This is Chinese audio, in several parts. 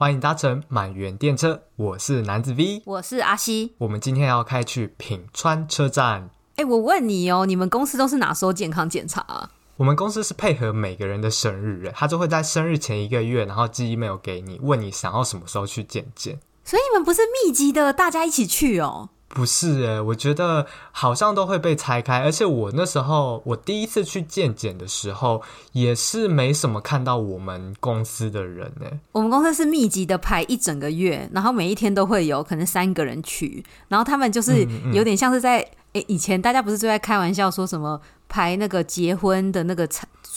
欢迎搭乘满园电车，我是男子 V，我是阿西，我们今天要开去品川车站。哎，我问你哦，你们公司都是哪时候健康检查啊？我们公司是配合每个人的生日，他就会在生日前一个月，然后寄 email 给你，问你想要什么时候去健检。所以你们不是密集的，大家一起去哦？不是诶，我觉得好像都会被拆开，而且我那时候我第一次去见检的时候，也是没什么看到我们公司的人诶。我们公司是密集的排一整个月，然后每一天都会有可能三个人去，然后他们就是有点像是在诶、嗯嗯，以前大家不是就在开玩笑说什么排那个结婚的那个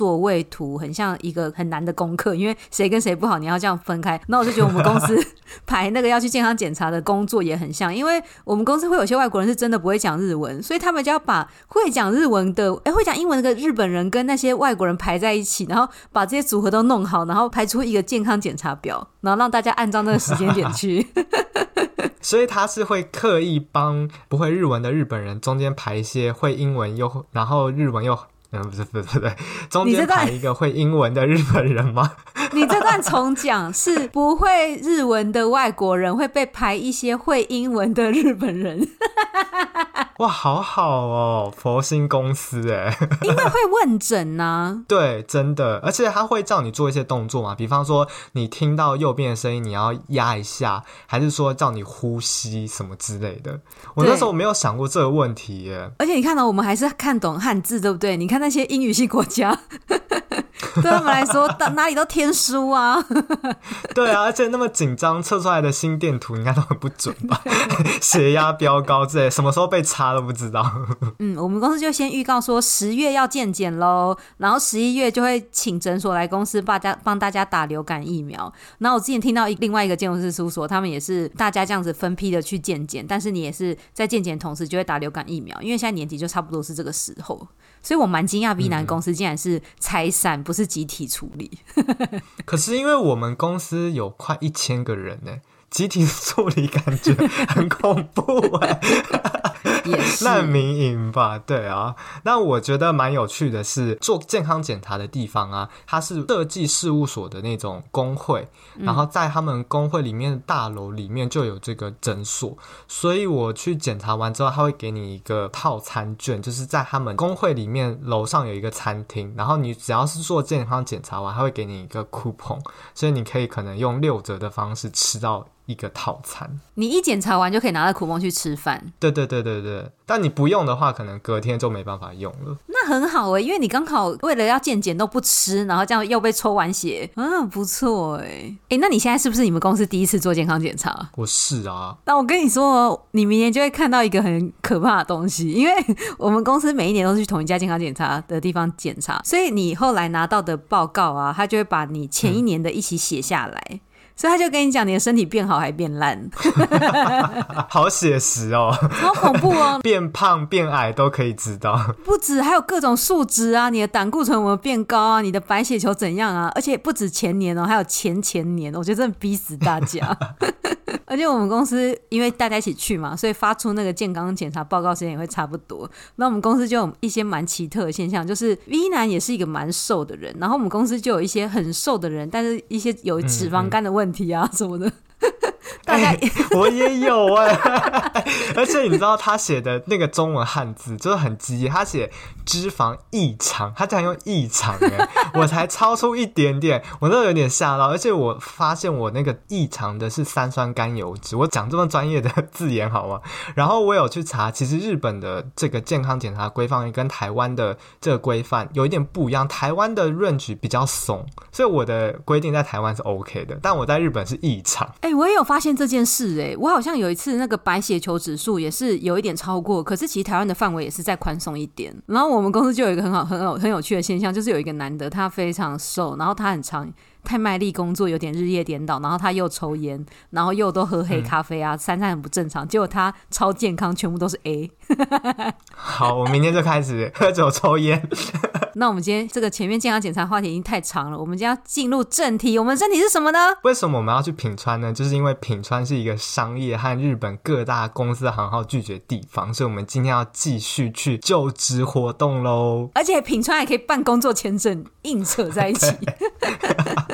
座位图很像一个很难的功课，因为谁跟谁不好，你要这样分开。那我就觉得我们公司 排那个要去健康检查的工作也很像，因为我们公司会有些外国人是真的不会讲日文，所以他们就要把会讲日文的，哎，会讲英文的日本人跟那些外国人排在一起，然后把这些组合都弄好，然后排出一个健康检查表，然后让大家按照那个时间点去。所以他是会刻意帮不会日文的日本人中间排一些会英文又然后日文又。嗯，不是，不是，不对，中间排一个会英文的日本人吗？你这段重讲，是不会日文的外国人会被排一些会英文的日本人。哇，好好哦，佛心公司哎，因为会问诊呢、啊。对，真的，而且他会叫你做一些动作嘛，比方说你听到右边的声音，你要压一下，还是说叫你呼吸什么之类的。我那时候没有想过这个问题耶。而且你看到我们还是看懂汉字，对不对？你看。那些英语系国家，对他们来说，到哪里都天书啊。对啊，而且那么紧张，测出来的心电图应该都很不准吧？血压飙高之类，什么时候被查都不知道。嗯，我们公司就先预告说十月要健检喽，然后十一月就会请诊所来公司帮大家帮大家打流感疫苗。然后我之前听到另外一个建筑师叔说，他们也是大家这样子分批的去健检，但是你也是在健检同时就会打流感疫苗，因为现在年底就差不多是这个时候。所以我蛮惊讶，B 男公司竟然是拆散，不是集体处理。可是因为我们公司有快一千个人呢，集体处理感觉很恐怖哎。难民营吧，对啊。那我觉得蛮有趣的是，做健康检查的地方啊，它是设计事务所的那种工会，然后在他们工会里面的大楼里面就有这个诊所，所以我去检查完之后，他会给你一个套餐券，就是在他们工会里面楼上有一个餐厅，然后你只要是做健康检查完，他会给你一个 coupon，所以你可以可能用六折的方式吃到。一个套餐，你一检查完就可以拿到 coupon 去吃饭。对对对对对，但你不用的话，可能隔天就没办法用了。那很好哎、欸，因为你刚好为了要健检都不吃，然后这样又被抽完血，嗯，不错哎、欸。哎、欸，那你现在是不是你们公司第一次做健康检查？我是啊。那我跟你说，你明年就会看到一个很可怕的东西，因为我们公司每一年都是去同一家健康检查的地方检查，所以你后来拿到的报告啊，他就会把你前一年的一起写下来。嗯所以他就跟你讲，你的身体变好还变烂，好写实哦，好恐怖哦，变胖变矮都可以知道，不止还有各种数值啊，你的胆固醇有没有变高啊，你的白血球怎样啊，而且不止前年哦，还有前前年，我觉得真的逼死大家。而且我们公司因为大家一起去嘛，所以发出那个健康检查报告时间也会差不多。那我们公司就有一些蛮奇特的现象，就是 V 男也是一个蛮瘦的人，然后我们公司就有一些很瘦的人，但是一些有脂肪肝的问题啊什么的。大概、欸，我也有哎、欸，而且你知道他写的那个中文汉字就是很激，他写脂肪异常，他竟然用异常哎，我才超出一点点，我都有点吓到，而且我发现我那个异常的是三酸甘油脂，我讲这么专业的字眼好吗？然后我有去查，其实日本的这个健康检查规范跟台湾的这个规范有一点不一样，台湾的 range 比较松，所以我的规定在台湾是 OK 的，但我在日本是异常。哎、欸，我也有发现这件事哎、我好像有一次那个白血球指数也是有一点超过，可是其实台湾的范围也是再宽松一点。然后我们公司就有一个很好、很有、很有趣的现象，就是有一个男的，他非常瘦，然后他很长。太卖力工作，有点日夜颠倒，然后他又抽烟，然后又都喝黑咖啡啊，嗯、三餐很不正常。结果他超健康，全部都是 A。好，我明天就开始喝酒抽烟。那我们今天这个前面健康检查话题已经太长了，我们今天要进入正题。我们正题是什么呢？为什么我们要去品川呢？就是因为品川是一个商业和日本各大公司行号聚集的地方，所以我们今天要继续去就职活动喽。而且品川还可以办工作签证，硬扯在一起。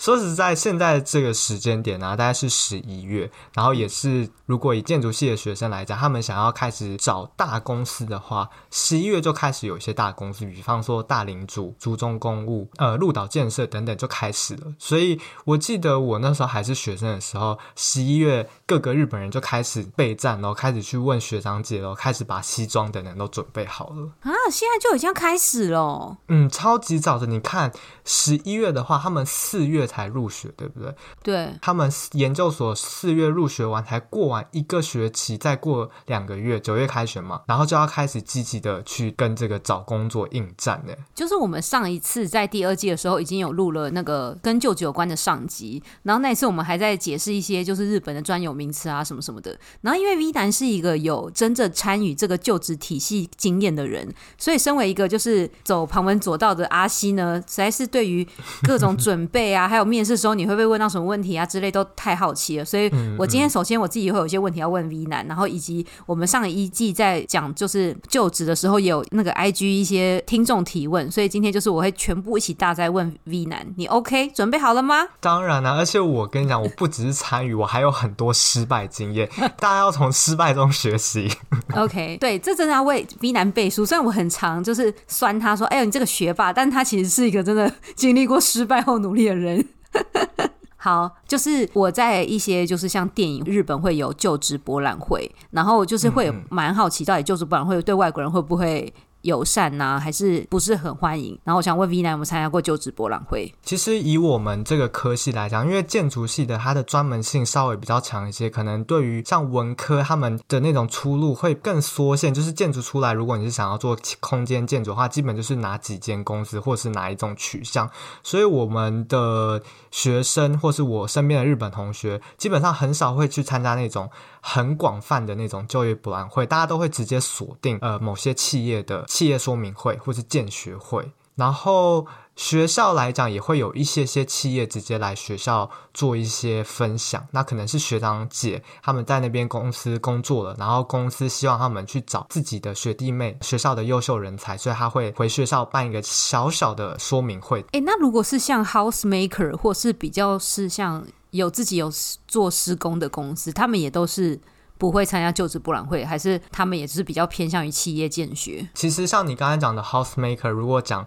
说实在，现在这个时间点呢、啊，大概是十一月，然后也是如果以建筑系的学生来讲，他们想要开始找大公司的话，十一月就开始有一些大公司，比方说大林组、竹中公务、呃鹿岛建设等等就开始了。所以我记得我那时候还是学生的时候，十一月各个日本人就开始备战，然后开始去问学长姐，然后开始把西装等等都准备好了啊！现在就已经开始了，嗯，超级早的。你看十一月的话，他们四月才入学，对不对？对，他们研究所四月入学完，才过完一个学期，再过两个月，九月开学嘛，然后就要开始积极的去跟这个找工作应战呢。就是我们上一次在第二季的时候，已经有录了那个跟就职有关的上集，然后那一次我们还在解释一些就是日本的专有名词啊什么什么的。然后因为 V 男是一个有真正参与这个就职体系经验的人，所以身为一个就是走旁门左道的阿西呢，实在是对于各种准备啊，还有面试时候你会不会问到什么问题啊之类，都太好奇了。所以我今天首先我自己会有一些问题要问 V 男，然后以及我们上一季在讲就是就职的时候也有那个 IG 一些听众提问，所以今天就是我会全部一起大在问 V 男，你 OK 准备好了吗？当然了、啊，而且我跟你讲，我不只是参与，我还有很多失败经验，大家要从失败中学习。OK，对，这真的要为 V 男背书。虽然我很常就是酸他说：“哎呦，你这个学霸。”但他其实是一个真的经历过失败后努力的人。好，就是我在一些就是像电影，日本会有就职博览会，然后就是会蛮好奇，到底就职博览会对外国人会不会友善呐、啊，还是不是很欢迎？然后我想问 V 男有没有参加过就职博览会？其实以我们这个科系来讲，因为建筑系的它的专门性稍微比较强一些，可能对于像文科他们的那种出路会更缩限。就是建筑出来，如果你是想要做空间建筑的话，基本就是哪几间公司，或是哪一种取向。所以我们的学生或是我身边的日本同学，基本上很少会去参加那种。很广泛的那种就业博览会，大家都会直接锁定呃某些企业的企业说明会或是见学会，然后学校来讲也会有一些些企业直接来学校做一些分享，那可能是学长姐他们在那边公司工作了，然后公司希望他们去找自己的学弟妹，学校的优秀人才，所以他会回学校办一个小小的说明会。诶，那如果是像 House Maker 或是比较是像。有自己有做施工的公司，他们也都是不会参加就职博览会，还是他们也是比较偏向于企业建学？其实像你刚才讲的 House Maker，如果讲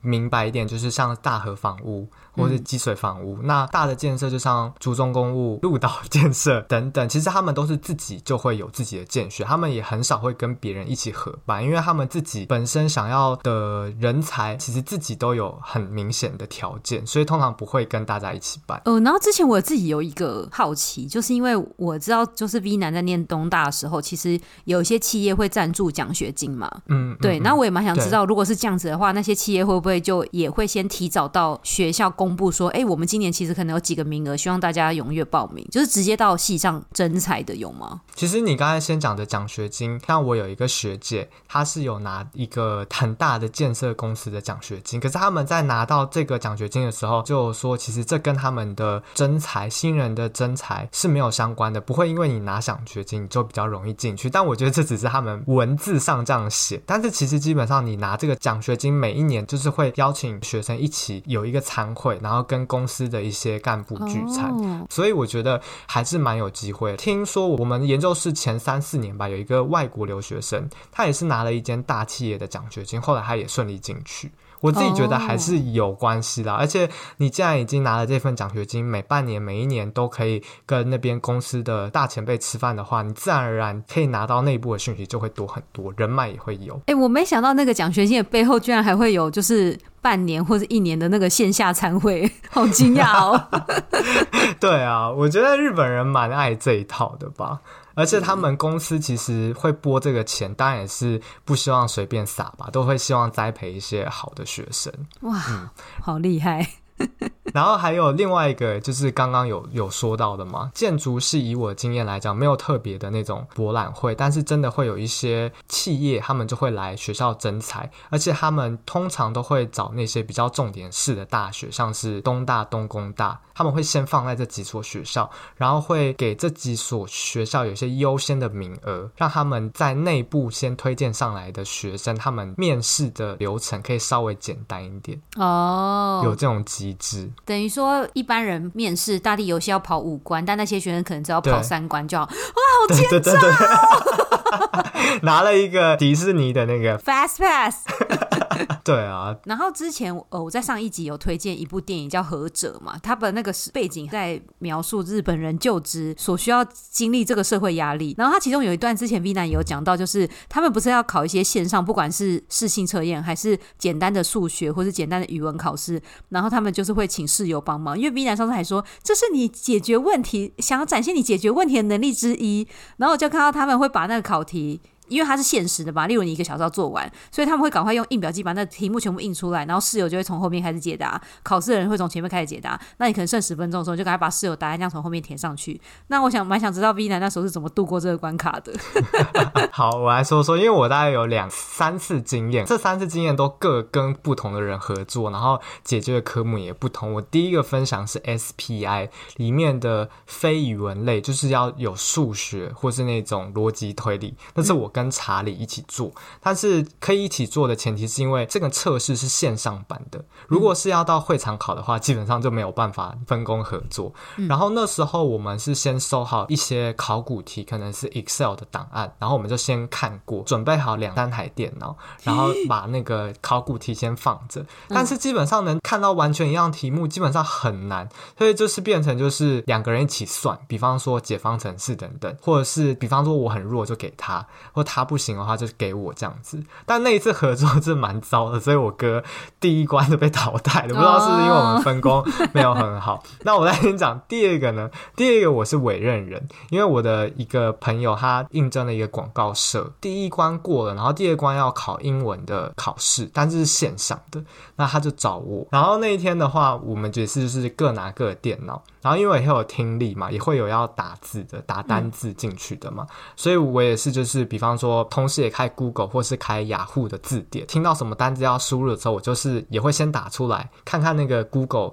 明白一点，就是像大和房屋。或是积水房屋，那大的建设就像竹中公务、鹿岛 建设等等，其实他们都是自己就会有自己的建学，他们也很少会跟别人一起合办，因为他们自己本身想要的人才，其实自己都有很明显的条件，所以通常不会跟大家一起办。呃，然后之前我自己有一个好奇，就是因为我知道，就是 V 男在念东大的时候，其实有一些企业会赞助奖学金嘛，嗯，对。那、嗯、我也蛮想知道，如果是这样子的话，那些企业会不会就也会先提早到学校公公布说，哎，我们今年其实可能有几个名额，希望大家踊跃报名，就是直接到系上征才的有吗？其实你刚才先讲的奖学金，像我有一个学姐，她是有拿一个很大的建设公司的奖学金，可是他们在拿到这个奖学金的时候，就说其实这跟他们的征才新人的征才是没有相关的，不会因为你拿奖学金你就比较容易进去。但我觉得这只是他们文字上这样写，但是其实基本上你拿这个奖学金，每一年就是会邀请学生一起有一个参会，然后。跟公司的一些干部聚餐，oh. 所以我觉得还是蛮有机会。听说我们研究室前三四年吧，有一个外国留学生，他也是拿了一间大企业的奖学金，后来他也顺利进去。我自己觉得还是有关系的，oh. 而且你既然已经拿了这份奖学金，每半年、每一年都可以跟那边公司的大前辈吃饭的话，你自然而然可以拿到内部的讯息就会多很多，人脉也会有。哎、欸，我没想到那个奖学金的背后居然还会有就是半年或者一年的那个线下参会，好惊讶哦！对啊，我觉得日本人蛮爱这一套的吧。而且他们公司其实会拨这个钱，当然也是不希望随便撒吧，都会希望栽培一些好的学生。哇，嗯、好厉害！然后还有另外一个，就是刚刚有有说到的嘛，建筑是以我的经验来讲，没有特别的那种博览会，但是真的会有一些企业，他们就会来学校征才，而且他们通常都会找那些比较重点式的大学，像是东大、东工大，他们会先放在这几所学校，然后会给这几所学校有些优先的名额，让他们在内部先推荐上来的学生，他们面试的流程可以稍微简单一点哦，有这种机。等于说一般人面试大地游戏要跑五关，但那些学生可能只要跑三关就好。哇，好天真哦！拿了一个迪士尼的那个 Fast Pass。对啊，然后之前呃我在上一集有推荐一部电影叫《何者》嘛，他的那个背景在描述日本人就职所需要经历这个社会压力。然后他其中有一段之前 V 男有讲到，就是他们不是要考一些线上，不管是试性测验还是简单的数学或是简单的语文考试，然后他们就是会请室友帮忙，因为 V 男上次还说这是你解决问题想要展现你解决问题的能力之一，然后我就看到他们会把那个考题。因为它是限时的吧，例如你一个小时要做完，所以他们会赶快用印表机把那题目全部印出来，然后室友就会从后面开始解答，考试的人会从前面开始解答。那你可能剩十分钟的时候，就赶快把室友答案这样从后面填上去。那我想蛮想知道 V 男那时候是怎么度过这个关卡的。好，我来说说，因为我大概有两三次经验，这三次经验都各跟不同的人合作，然后解决的科目也不同。我第一个分享是 SPI 里面的非语文类，就是要有数学或是那种逻辑推理，那是我跟跟查理一起做，但是可以一起做的前提是因为这个测试是线上版的。如果是要到会场考的话，基本上就没有办法分工合作。然后那时候我们是先收好一些考古题，可能是 Excel 的档案，然后我们就先看过，准备好两三台电脑，然后把那个考古题先放着。但是基本上能看到完全一样题目，基本上很难，所以就是变成就是两个人一起算，比方说解方程式等等，或者是比方说我很弱就给他，或他不行的话，就给我这样子。但那一次合作是蛮糟的，所以我哥第一关就被淘汰了。不知道是不是因为我们分工没有很好。那我再跟你讲第二个呢？第二个我是委任人，因为我的一个朋友他应征了一个广告社，第一关过了，然后第二关要考英文的考试，但是是线上的，那他就找我。然后那一天的话，我们也是就是各拿各的电脑。然后因为也会有听力嘛，也会有要打字的，打单字进去的嘛，嗯、所以我也是就是，比方说，同时也开 Google 或是开雅虎的字典，听到什么单子要输入的时候，我就是也会先打出来，看看那个 Google。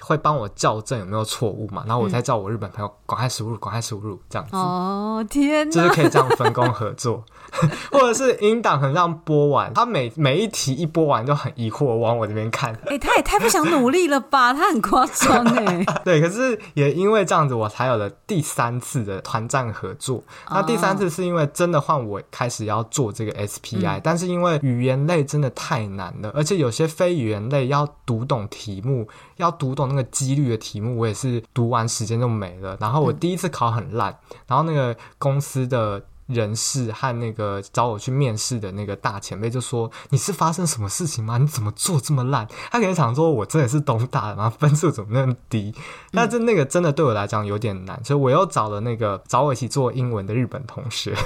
会帮我校正有没有错误嘛？然后我再叫我日本朋友赶快输入，赶快输入这样子。哦天哪，就是可以这样分工合作，或者是音档很让播完，他每每一题一播完就很疑惑往我这边看。哎、欸，他也太不想努力了吧？他很夸张哎。对，可是也因为这样子，我才有了第三次的团战合作。那第三次是因为真的换我开始要做这个 SPI，、嗯、但是因为语言类真的太难了，而且有些非语言类要读懂题目，要读懂。那个几率的题目，我也是读完时间就没了。然后我第一次考很烂，然后那个公司的人事和那个找我去面试的那个大前辈就说：“你是发生什么事情吗？你怎么做这么烂？”他可能想说：“我真的是东大的吗？分数怎么那么低？” 但是那个真的对我来讲有点难，所以我又找了那个找我一起做英文的日本同学。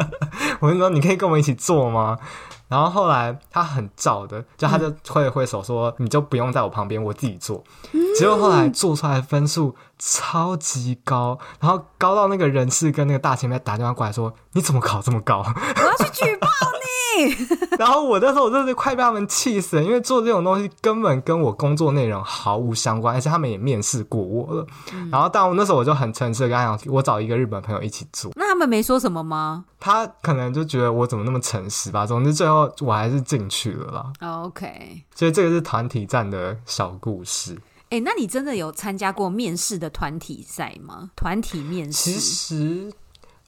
我就说：“你可以跟我们一起做吗？”然后后来他很照的，就他就挥了挥手说：“你就不用在我旁边，我自己做。”结果后来做出来的分数超级高，然后高到那个人事跟那个大前辈打电话过来说：“你怎么考这么高？” 我要去举报你。然后我那时候我真的是快被他们气死了，因为做这种东西根本跟我工作内容毫无相关，而且他们也面试过我了。嗯、然后但我那时候我就很诚实的跟他讲，我找一个日本朋友一起做。那他们没说什么吗？他可能就觉得我怎么那么诚实吧。总之最后。我还是进去了啦。Oh, OK，所以这个是团体战的小故事。哎、欸，那你真的有参加过面试的团体赛吗？团体面试？其实，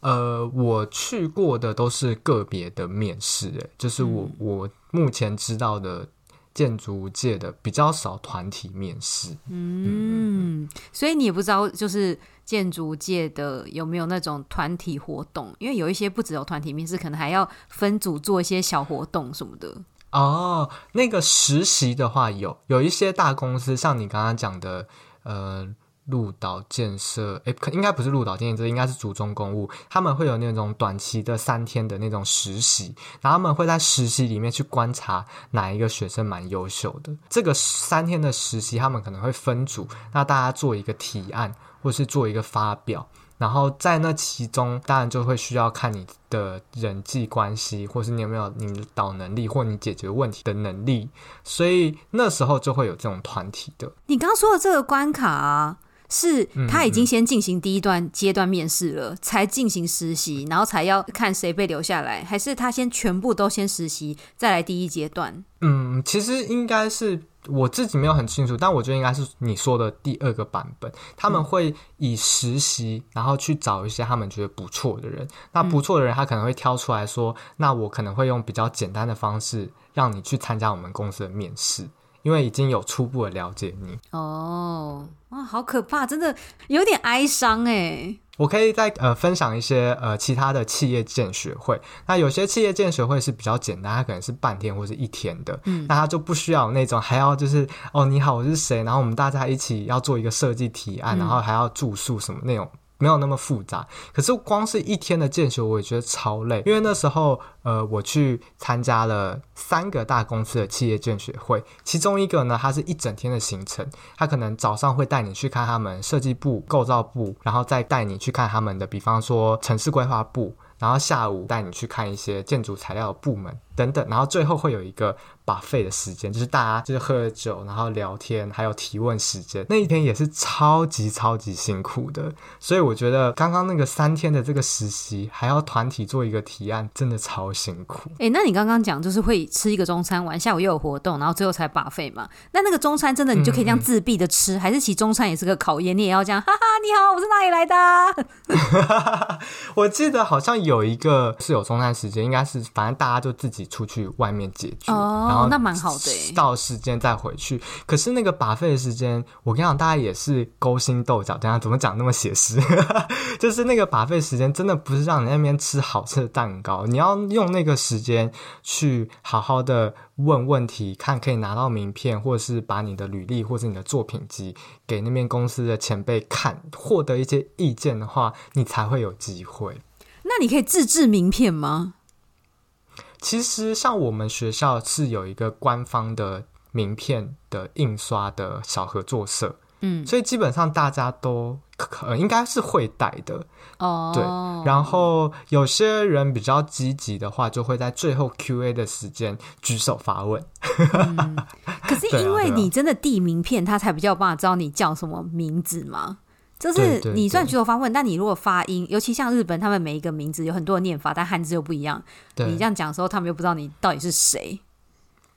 呃，我去过的都是个别的面试。哎，就是我、嗯、我目前知道的建筑界的比较少团体面试。嗯，嗯，所以你也不知道，就是。建筑界的有没有那种团体活动？因为有一些不只有团体面试，可能还要分组做一些小活动什么的。哦，那个实习的话有，有一些大公司，像你刚刚讲的，呃，鹿岛建设，诶，可应该不是鹿岛建设，这应该是竹中公务，他们会有那种短期的三天的那种实习，然后他们会在实习里面去观察哪一个学生蛮优秀的。这个三天的实习，他们可能会分组，那大家做一个提案。或是做一个发表，然后在那其中，当然就会需要看你的人际关系，或是你有没有领导能力，或你解决问题的能力。所以那时候就会有这种团体的。你刚刚说的这个关卡啊，是他已经先进行第一段阶段面试了，嗯嗯才进行实习，然后才要看谁被留下来，还是他先全部都先实习，再来第一阶段？嗯，其实应该是。我自己没有很清楚，但我觉得应该是你说的第二个版本。他们会以实习，然后去找一些他们觉得不错的人。那不错的人，他可能会挑出来说：“那我可能会用比较简单的方式，让你去参加我们公司的面试，因为已经有初步的了解你。”哦，哇，好可怕，真的有点哀伤哎。我可以再呃分享一些呃其他的企业建学会，那有些企业建学会是比较简单，它可能是半天或是一天的，嗯，那它就不需要那种还要就是哦你好我是谁，然后我们大家一起要做一个设计提案，然后还要住宿什么那种。没有那么复杂，可是光是一天的见学，我也觉得超累。因为那时候，呃，我去参加了三个大公司的企业见学会，其中一个呢，它是一整天的行程，它可能早上会带你去看他们设计部、构造部，然后再带你去看他们的，比方说城市规划部，然后下午带你去看一些建筑材料的部门。等等，然后最后会有一个。Buffet 的时间就是大家就是喝了酒，然后聊天，还有提问时间。那一天也是超级超级辛苦的，所以我觉得刚刚那个三天的这个实习，还要团体做一个提案，真的超辛苦。哎、欸，那你刚刚讲就是会吃一个中餐完，下午又有活动，然后最后才 Buffet 嘛？那那个中餐真的你就可以这样自闭的吃，还是其实中餐也是个考验？你也要这样，哈哈，你好，我是哪里来的？我记得好像有一个是有中餐时间，应该是反正大家就自己出去外面解决。哦哦，那蛮好的。到时间再回去，可是那个 buffet 的时间，我跟你讲，大家也是勾心斗角。等下怎么讲那么写实？就是那个 buffet 时间，真的不是让你那边吃好吃的蛋糕，你要用那个时间去好好的问问题，看可以拿到名片，或者是把你的履历或者你的作品集给那边公司的前辈看，获得一些意见的话，你才会有机会。那你可以自制名片吗？其实，像我们学校是有一个官方的名片的印刷的小合作社，嗯，所以基本上大家都可应该是会带的哦。对，然后有些人比较积极的话，就会在最后 Q&A 的时间举手发问。嗯，可是 因为你真的递名片，他才比较有办法知道你叫什么名字吗？就是你算举手发问，但你如果发音，尤其像日本，他们每一个名字有很多的念法，但汉字又不一样。你这样讲的时候，他们又不知道你到底是谁。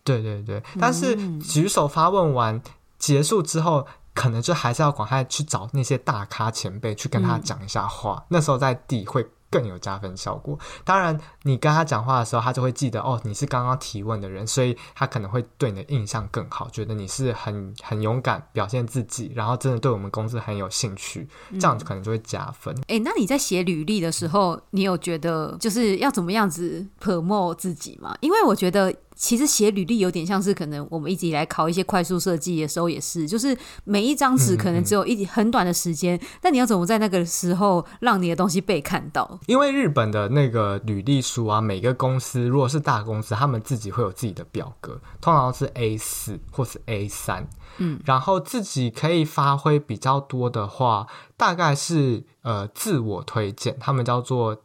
对对对，但是举手发问完结束之后，可能就还是要赶快去找那些大咖前辈去跟他讲一下话。嗯、那时候在底会。更有加分效果。当然，你跟他讲话的时候，他就会记得哦，你是刚刚提问的人，所以他可能会对你的印象更好，觉得你是很很勇敢表现自己，然后真的对我们公司很有兴趣，这样子可能就会加分。哎、嗯欸，那你在写履历的时候，你有觉得就是要怎么样子 promote 自己吗？因为我觉得。其实写履历有点像是可能我们一直以来考一些快速设计的时候也是，就是每一张纸可能只有一很短的时间，嗯嗯，但你要怎么在那个时候让你的东西被看到？因为日本的那个履历书啊，每个公司如果是大公司，他们自己会有自己的表格，通常是 A 四或是 A 三，嗯，然后自己可以发挥比较多的话，大概是呃自我推荐，他们叫做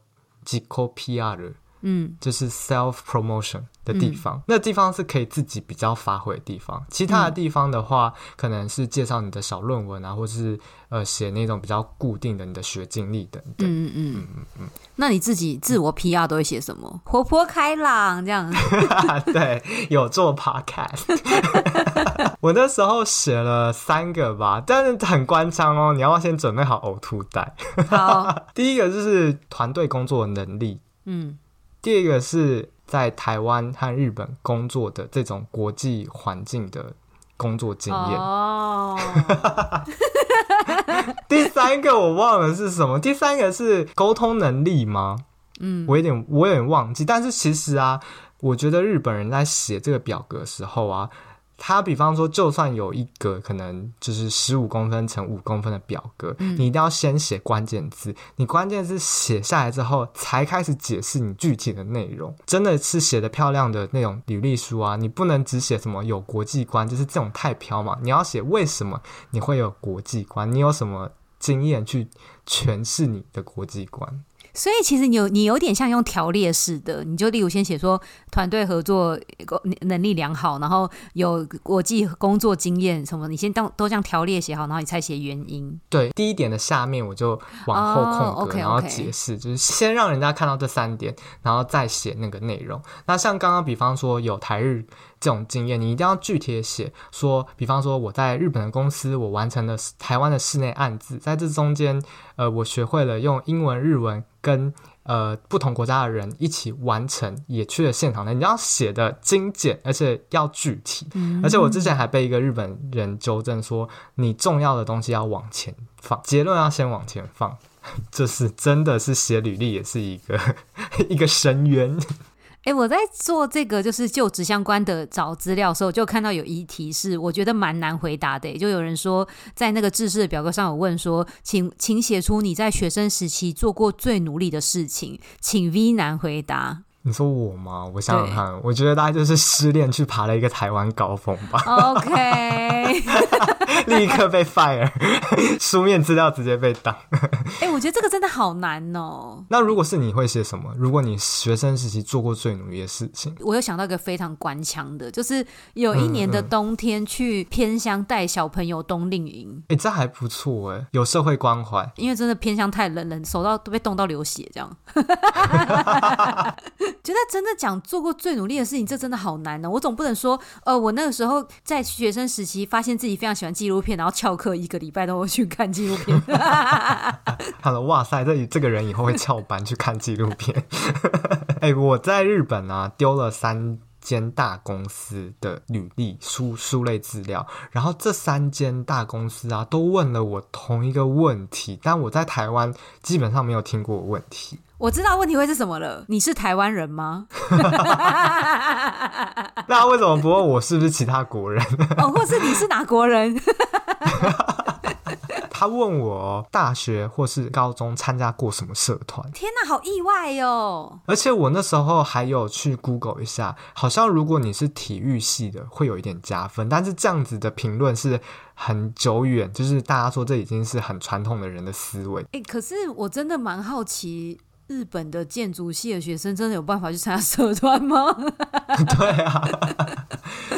Jiko PR。嗯，就是 self promotion 的地方，嗯、那地方是可以自己比较发挥的地方。其他的地方的话，嗯、可能是介绍你的小论文啊，或是呃写那种比较固定的你的学经历等等。嗯嗯嗯嗯嗯。那你自己自我 PR 都会写什么？嗯、活泼开朗这样？对，有做 podcast。我那时候写了三个吧，但是很官腔哦，你要先准备好呕吐袋。好，第一个就是团队工作的能力。嗯。第二个是在台湾和日本工作的这种国际环境的工作经验。哦。第三个我忘了是什么。第三个是沟通能力吗？嗯，我有点我有点忘记。但是其实啊，我觉得日本人在写这个表格的时候啊。他比方说，就算有一个可能就是十五公分乘五公分的表格，嗯、你一定要先写关键字。你关键字写下来之后，才开始解释你具体的内容。真的是写的漂亮的那种履历书啊，你不能只写什么有国际观，就是这种太飘嘛。你要写为什么你会有国际观，你有什么经验去诠释你的国际观。所以其实你有你有点像用条列式的，你就例如先写说团队合作能力良好，然后有国际工作经验什么，你先都都这样条列写好，然后你才写原因。对，第一点的下面我就往后空格，oh, okay, okay. 然后解释，就是先让人家看到这三点，然后再写那个内容。那像刚刚比方说有台日这种经验，你一定要具体的写说，比方说我在日本的公司，我完成了台湾的室内案子，在这中间，呃，我学会了用英文、日文跟呃不同国家的人一起完成，也去了现场的，你要写的精简，而且要具体。嗯、而且我之前还被一个日本人纠正说，你重要的东西要往前放，结论要先往前放，这是真的是写履历也是一个 一个深渊。哎、我在做这个就是就职相关的找资料的时候，就看到有一题是我觉得蛮难回答的。就有人说，在那个制式的表格上有问说，请请写出你在学生时期做过最努力的事情，请 V 男回答。你说我吗？我想想看，我觉得大概就是失恋去爬了一个台湾高峰吧。OK，立刻被 fire，书面资料直接被挡。哎、欸，我觉得这个真的好难哦。那如果是你会写什么？如果你学生时期做过最努力的事情，我又想到一个非常官腔的，就是有一年的冬天去偏乡带小朋友冬令营。哎、嗯嗯欸，这还不错哎，有社会关怀。因为真的偏乡太冷，冷手到都被冻到流血这样。觉得真的讲做过最努力的事情，这真的好难呢、我总不能说，呃，我那个时候在学生时期，发现自己非常喜欢纪录片，然后翘课一个礼拜都会去看纪录片。他说：“哇塞，这这个人以后会翘班去看纪录片。”哎，我在日本啊，丢了三间大公司的履历书书类资料，然后这三间大公司啊，都问了我同一个问题，但我在台湾基本上没有听过问题。我知道问题会是什么了，你是台湾人吗？那为什么不问我是不是其他国人？哦，或是你是哪国人？他问我大学或是高中参加过什么社团？天哪，好意外哟！而且我那时候还有去 Google 一下，好像如果你是体育系的，会有一点加分。但是这样子的评论是很久远，就是大家说这已经是很传统的人的思维。欸，可是我真的蛮好奇。日本的建筑系的学生真的有办法去参加社团吗？对啊，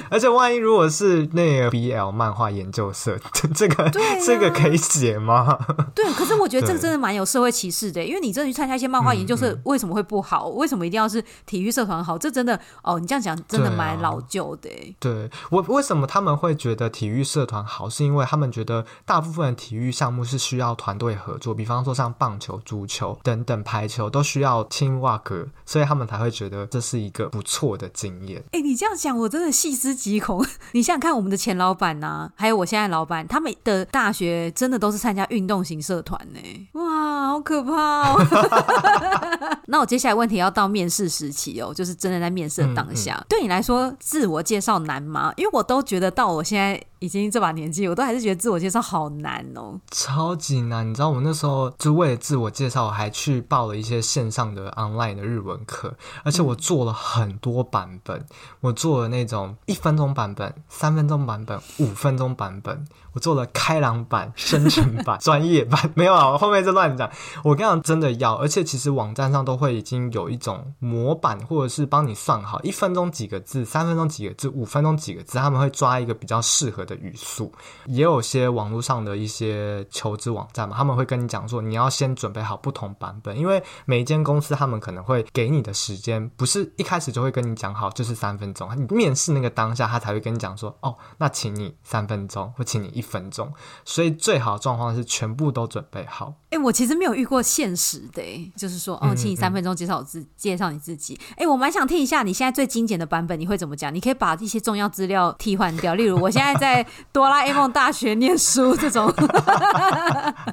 而且万一如果是那个 BL 漫画研究社，这个、啊、这个可以写吗？对，可是我觉得这个真的蛮有社会歧视的，因为你真的去参加一些漫画研究社，为什么会不好？嗯嗯、为什么一定要是体育社团好？这真的哦，你这样讲真的蛮老旧的。对，我为什么他们会觉得体育社团好？是因为他们觉得大部分的体育项目是需要团队合作，比方说像棒球、足球等等排球。都需要 teamwork，所以他们才会觉得这是一个不错的经验。哎、欸，你这样讲，我真的细思极恐。你想想看，我们的前老板呐、啊，还有我现在老板，他们的大学真的都是参加运动型社团呢。哇，好可怕哦！那我接下来问题要到面试时期哦，就是真的在面试的当下，嗯嗯、对你来说，自我介绍难吗？因为我都觉得到我现在。已经这把年纪，我都还是觉得自我介绍好难哦，超级难。你知道我那时候就为了自我介绍，我还去报了一些线上的 online 的日文课，而且我做了很多版本，嗯、我做了那种一分钟版本、三分钟版本、五分钟版本。我做了开朗版、生成版、专业版，没有啊，我后面就乱讲。我跟你讲，真的要，而且其实网站上都会已经有一种模板，或者是帮你算好一分钟几个字、三分钟几个字、五分钟几个字，他们会抓一个比较适合的语速。也有些网络上的一些求职网站嘛，他们会跟你讲说，你要先准备好不同版本，因为每一间公司他们可能会给你的时间不是一开始就会跟你讲好，就是三分钟。你面试那个当下，他才会跟你讲说，哦，那请你三分钟，或请你一。分钟，所以最好的状况是全部都准备好。哎、我其实没有遇过现实的，就是说，哦，请你三分钟介绍自、介绍你自己。哎、我蛮想听一下你现在最精简的版本，你会怎么讲？你可以把一些重要资料替换掉，例如我现在在哆啦 A 梦大学念书这种。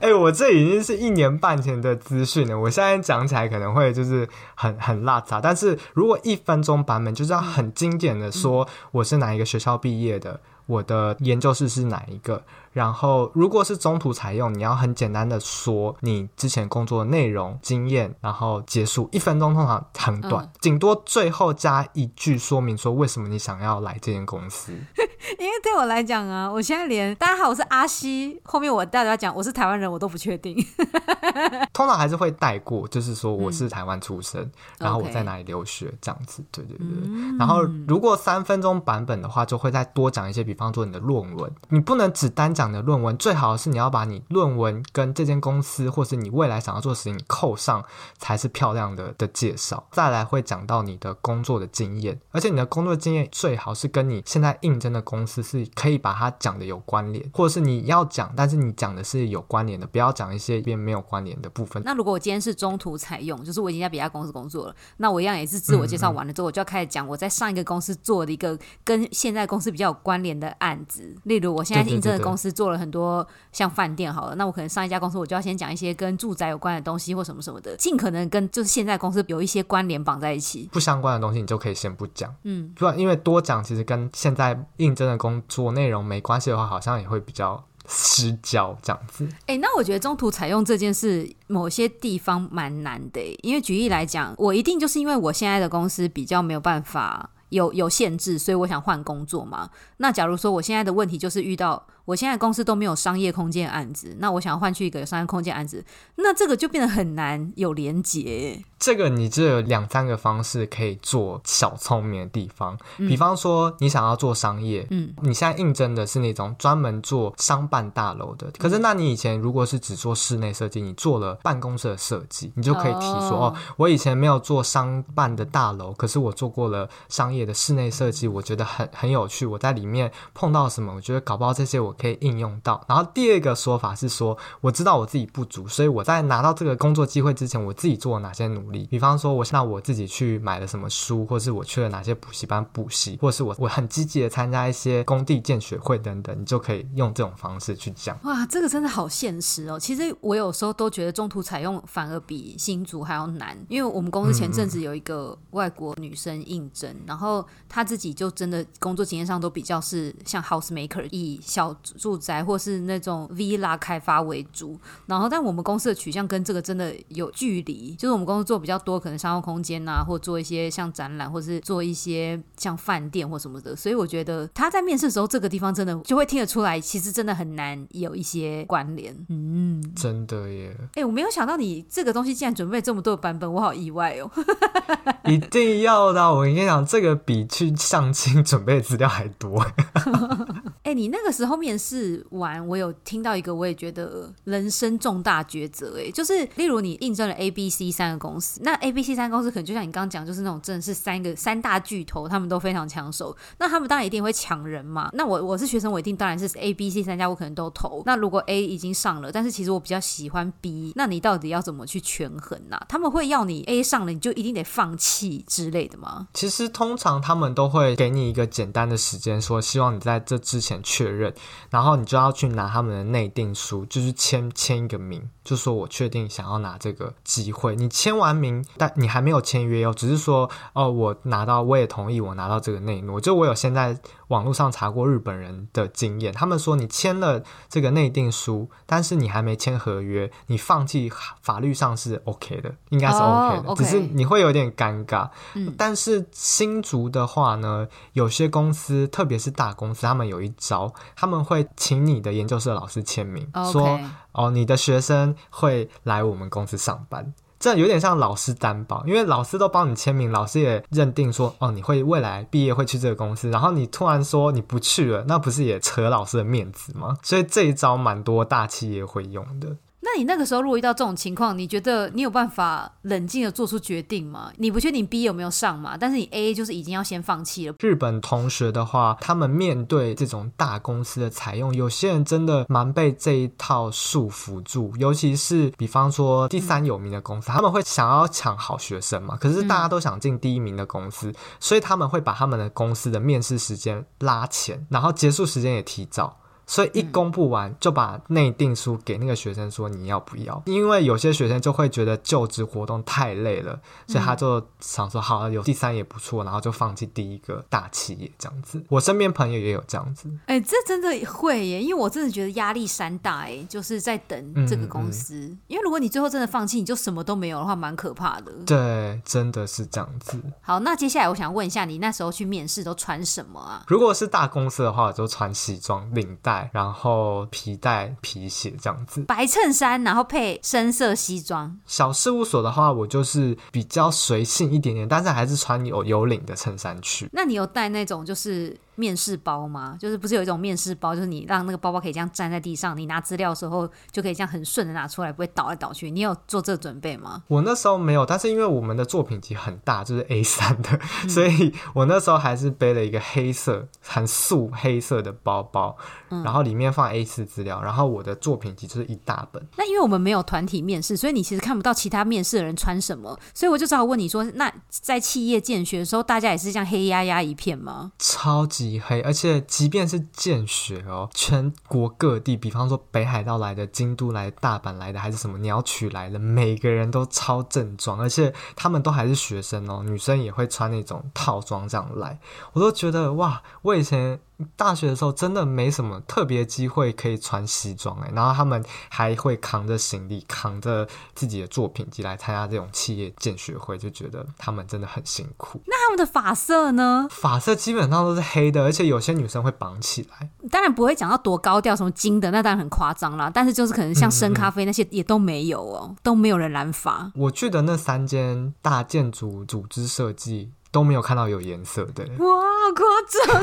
哎、我这已经是一年半前的资讯了，我现在讲起来可能会就是很很拉杂，但是如果一分钟版本，就是要很经典的说我是哪一个学校毕业的。我的研究室是哪一个？然后，如果是中途采用，你要很简单的说你之前工作的内容、经验，然后结束一分钟，通常很短，嗯、顶多最后加一句说明，说为什么你想要来这间公司。因为对我来讲啊，我现在连大家好，我是阿西，后面我大家讲我是台湾人，我都不确定。通常还是会带过，就是说我是台湾出生，嗯、然后我在哪里留学这样子。对对对。嗯、然后如果三分钟版本的话，就会再多讲一些，比方说你的论文，你不能只单讲你的论文，最好是你要把你论文跟这间公司，或是你未来想要做的事情扣上，才是漂亮的的介绍。再来会讲到你的工作的经验，而且你的工作经验最好是跟你现在应征的公司是可以把它讲的有关联，或者是你要讲，但是你讲的是有关联的，不要讲一些边没有关联的部分。那如果我今天是中途采用，就是我已经在别家公司工作了，那我一样也是自我介绍完了之后，我就要开始讲我在上一个公司做的一个跟现在公司比较有关联的案子。例如，我现在应征的公司做了很多像饭店好了，那我可能上一家公司我就要先讲一些跟住宅有关的东西或什么什么的，尽可能跟就是现在公司有一些关联绑在一起。不相关的东西你就可以先不讲，嗯，不然因为多讲其实跟现在应征的工作内容没关系的话，好像也会比较失焦这样子。哎、欸，那我觉得中途采用这件事，某些地方蛮难的，因为举例来讲，我一定就是因为我现在的公司比较没有办法有有限制，所以我想换工作嘛。那假如说我现在的问题就是遇到。我现在公司都没有商业空间案子，那我想要换去一个有商业空间案子，那这个就变得很难有连结。这个你只有两三个方式可以做小聪明的地方，嗯、比方说你想要做商业，嗯，你现在应征的是那种专门做商办大楼的，可是那你以前如果是只做室内设计，你做了办公室的设计，你就可以提说哦，哦，我以前没有做商办的大楼，可是我做过了商业的室内设计，我觉得很很有趣，我在里面碰到什么，我觉得搞不好这些我。可以应用到。然后第二个说法是说，我知道我自己不足，所以我在拿到这个工作机会之前，我自己做了哪些努力。比方说，我那我自己去买了什么书，或是我去了哪些补习班补习，或是我我很积极的参加一些工地见学会等等，你就可以用这种方式去讲。哇，这个真的好现实哦。其实我有时候都觉得中途采用反而比新竹还要难，因为我们公司前阵子有一个外国女生应征，然后她自己就真的工作经验上都比较是像 housemaker 以小。住宅或是那种 villa 开发为主，然后但我们公司的取向跟这个真的有距离，就是我们公司做比较多可能商务空间啊，或做一些像展览，或是做一些像饭店或什么的，所以我觉得他在面试的时候，这个地方真的就会听得出来，其实真的很难有一些关联。嗯，真的耶。哎、欸，我没有想到你这个东西竟然准备这么多的版本，我好意外哦。一定要的，我跟你讲，这个比去相亲准备的资料还多。哎、欸，你那个时候面面试完，我有听到一个，我也觉得人生重大抉择。哎，就是例如你应征了 A、B、C 三个公司，那 A、B、C 三个公司可能就像你刚刚讲，就是那种真的是三个三大巨头，他们都非常抢手，那他们当然一定会抢人嘛。那我我是学生，我一定当然是 A、B、C 三家，我可能都投。那如果 A 已经上了，但是其实我比较喜欢 B，那你到底要怎么去权衡呢、他们会要你 A 上了，你就一定得放弃之类的吗？其实通常他们都会给你一个简单的时间，说希望你在这之前。确认，然后你就要去拿他们的内定书，就是签签一个名，就说我确定想要拿这个机会。你签完名，但你还没有签约哦，只是说哦，我拿到，我也同意，我拿到这个内诺。就我有现在网络上查过日本人的经验，他们说你签了这个内定书，但是你还没签合约，你放弃法律上是 OK 的，应该是 OK 的，oh, okay. 只是你会有点尴尬。嗯，但是新竹的话呢，有些公司，特别是大公司，他们有一。招他们会请你的研究生老师签名.说哦，你的学生会来我们公司上班，这有点像老师担保，因为老师都帮你签名，老师也认定说哦，你会未来毕业会去这个公司，然后你突然说你不去了，那不是也扯老师的面子吗？所以这一招蛮多大企业会用的。那你那个时候如果遇到这种情况，你觉得你有办法冷静的做出决定吗？你不确定 B 有没有上嘛？但是你 A 就是已经要先放弃了。日本同学的话，他们面对这种大公司的采用，有些人真的蛮被这一套束缚住，尤其是比方说第三有名的公司，他们会想要抢好学生嘛，可是大家都想进第一名的公司，所以他们会把他们的公司的面试时间拉前，然后结束时间也提早。所以一公布完就把内定书给那个学生说你要不要？因为有些学生就会觉得就职活动太累了，所以他就想说好，有第三也不错，然后就放弃第一个大企业这样子。我身边朋友也有这样子。哎、欸，这真的会耶，因为我真的觉得压力山大哎，就是在等这个公司。嗯嗯，因为如果你最后真的放弃，你就什么都没有的话，蛮可怕的。对，真的是这样子。好，那接下来我想问一下，你那时候去面试都穿什么啊？如果是大公司的话，我就穿西装、领带，然后皮带、皮鞋这样子。白衬衫，然后配深色西装。小事务所的话，我就是比较随性一点点，但是还是穿有有领的衬衫去。那你有带那种就是？面试包吗？就是不是有一种面试包，就是你让那个包包可以这样站在地上，你拿资料的时候就可以这样很顺的拿出来，不会倒来倒去。你有做这个准备吗？我那时候没有，但是因为我们的作品集很大，就是 A 三的，嗯、所以我那时候还是背了一个黑色很素黑色的包包，嗯、然后里面放 A 四资料，然后我的作品集就是一大本。那因为我们没有团体面试，所以你其实看不到其他面试的人穿什么，所以我就只好问你说，那在企业见学的时候，大家也是这样黑压压一片吗？超级。黑，而且即便是见雪哦，全国各地，比方说北海道来的、京都来的、大阪来的，还是什么鸟取来的，每个人都超正装，而且他们都还是学生哦，女生也会穿那种套装这样来，我都觉得哇，我以前。大学的时候真的没什么特别机会可以穿西装哎，然后他们还会扛着行李，扛着自己的作品集来参加这种企业见学会，就觉得他们真的很辛苦。那他们的发色呢？发色基本上都是黑的，而且有些女生会绑起来。当然不会讲到多高调，什么金的那当然很夸张啦。但是就是可能像深咖啡那些也都没有哦，嗯、都没有人染发。我去的那三间大建筑组织设计。都没有看到有颜色的，哇，好夸张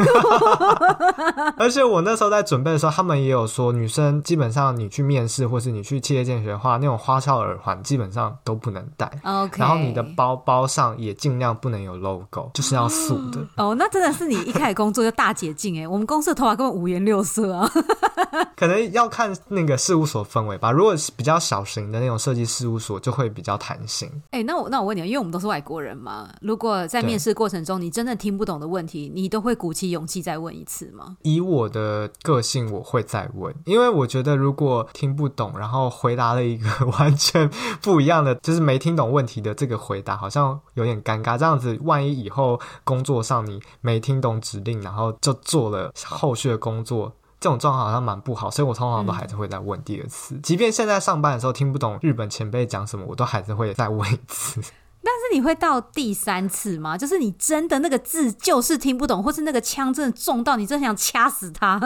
哦！而且我那时候在准备的时候，他们也有说，女生基本上你去面试或是你去企业见学的话，那种花俏耳环基本上都不能戴。OK，然后你的包包上也尽量不能有 logo，就是要素的。哦，那真的是你一开始工作就大解禁哎！我们公司的头发根本五颜六色啊。可能要看那个事务所氛围吧。如果是比较小型的那种设计事务所，就会比较弹性。哎，那我那我问你，因为我们都是外国人嘛，如果在面试过程中你真的听不懂的问题，你都会鼓起勇气再问一次吗？以我的个性，我会再问，因为我觉得如果听不懂，然后回答了一个 完全不一样的，就是没听懂问题的这个回答，好像有点尴尬。这样子，万一以后工作上你没听懂指令，然后就做了后续的工作。这种状况好像蛮不好，所以我通常都还是会再问第二次。嗯、即便现在上班的时候听不懂日本前辈讲什么，我都还是会再问一次。但是你会到第三次吗？就是你真的那个字就是听不懂，或是那个枪真的中到你，真的想掐死他。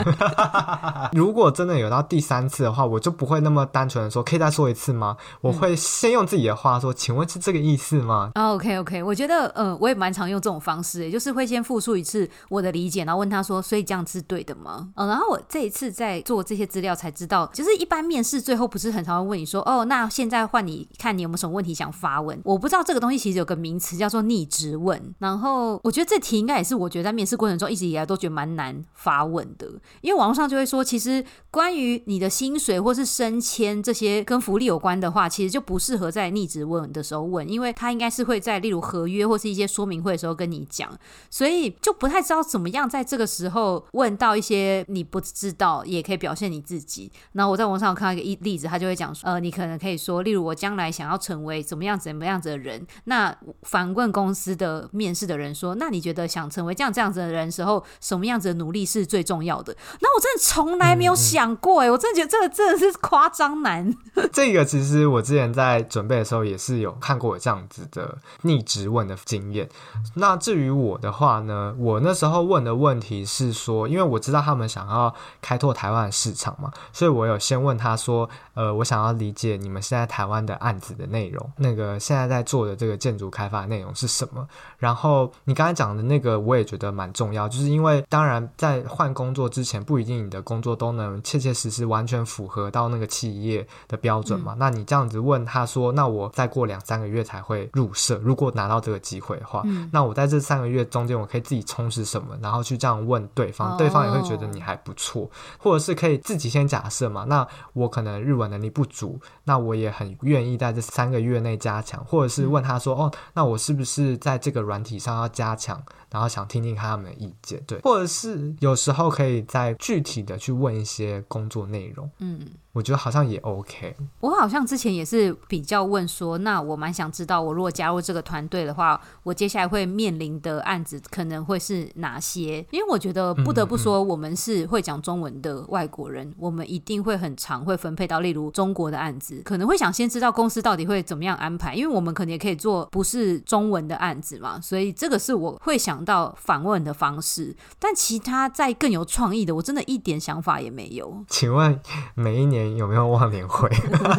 如果真的有到第三次的话，我就不会那么单纯的说，可以再说一次吗？我会先用自己的话说，请问是这个意思吗？嗯，OK OK，我觉得呃，我也蛮常用这种方式，就是会先复述一次我的理解，然后问他说，所以这样是对的吗？嗯，然后我这一次在做这些资料才知道，就是一般面试最后不是很常会问你说，哦，那现在换你看你有没有什么问题想发问。我不知道这个东西其实有个名词叫做逆质问，然后我觉得这题应该也是我觉得在面试过程中一直以来都觉得蛮难发问的，因为网络上就会说，其实关于你的薪水或是升迁这些跟福利有关的话，其实就不适合在逆质问的时候问，因为他应该是会在例如合约或是一些说明会的时候跟你讲，所以就不太知道怎么样在这个时候问到一些你不知道也可以表现你自己。然后我在网上看到一个例子，他就会讲说，呃，你可能可以说，例如我将来想要成为怎么样怎么样子的人。那反问公司的面试的人说：“那你觉得想成为这样这样子的人时候，什么样子的努力是最重要的？”那我真的从来没有想过，哎、嗯，我真的觉得这个真的是夸张难。这个其实我之前在准备的时候也是有看过这样子的逆直问的经验。那至于我的话呢，我那时候问的问题是说，因为我知道他们想要开拓台湾市场嘛，所以我有先问他说：“呃，我想要理解你们现在台湾的案子的内容，那个现在在做。”的这个建筑开发内容是什么？然后你刚才讲的那个，我也觉得蛮重要，就是因为当然在换工作之前，不一定你的工作都能切切实实完全符合到那个企业的标准嘛。嗯、那你这样子问他说，那我再过两三个月才会入社，如果拿到这个机会的话，嗯、那我在这三个月中间，我可以自己充实什么？然后去这样问对方，对方也会觉得你还不错，哦、或者是可以自己先假设嘛。那我可能日文能力不足，那我也很愿意在这三个月内加强，或者是问他说：“哦，那我是不是在这个软体上要加强？”然后想听听看他们的意见，对，或者是有时候可以再具体的去问一些工作内容，嗯，我觉得好像也 OK。我好像之前也是比较问说，那我蛮想知道，我如果加入这个团队的话，我接下来会面临的案子可能会是哪些？因为我觉得不得不说，我们是会讲中文的外国人，嗯嗯，我们一定会很常会分配到例如中国的案子，可能会想先知道公司到底会怎么样安排，因为我们可能也可以做不是中文的案子嘛，所以这个是我会想到访问的方式，但其他再更有创意的，我真的一点想法也没有。请问每一年有没有忘年会？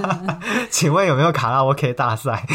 请问有没有卡拉 OK 大赛？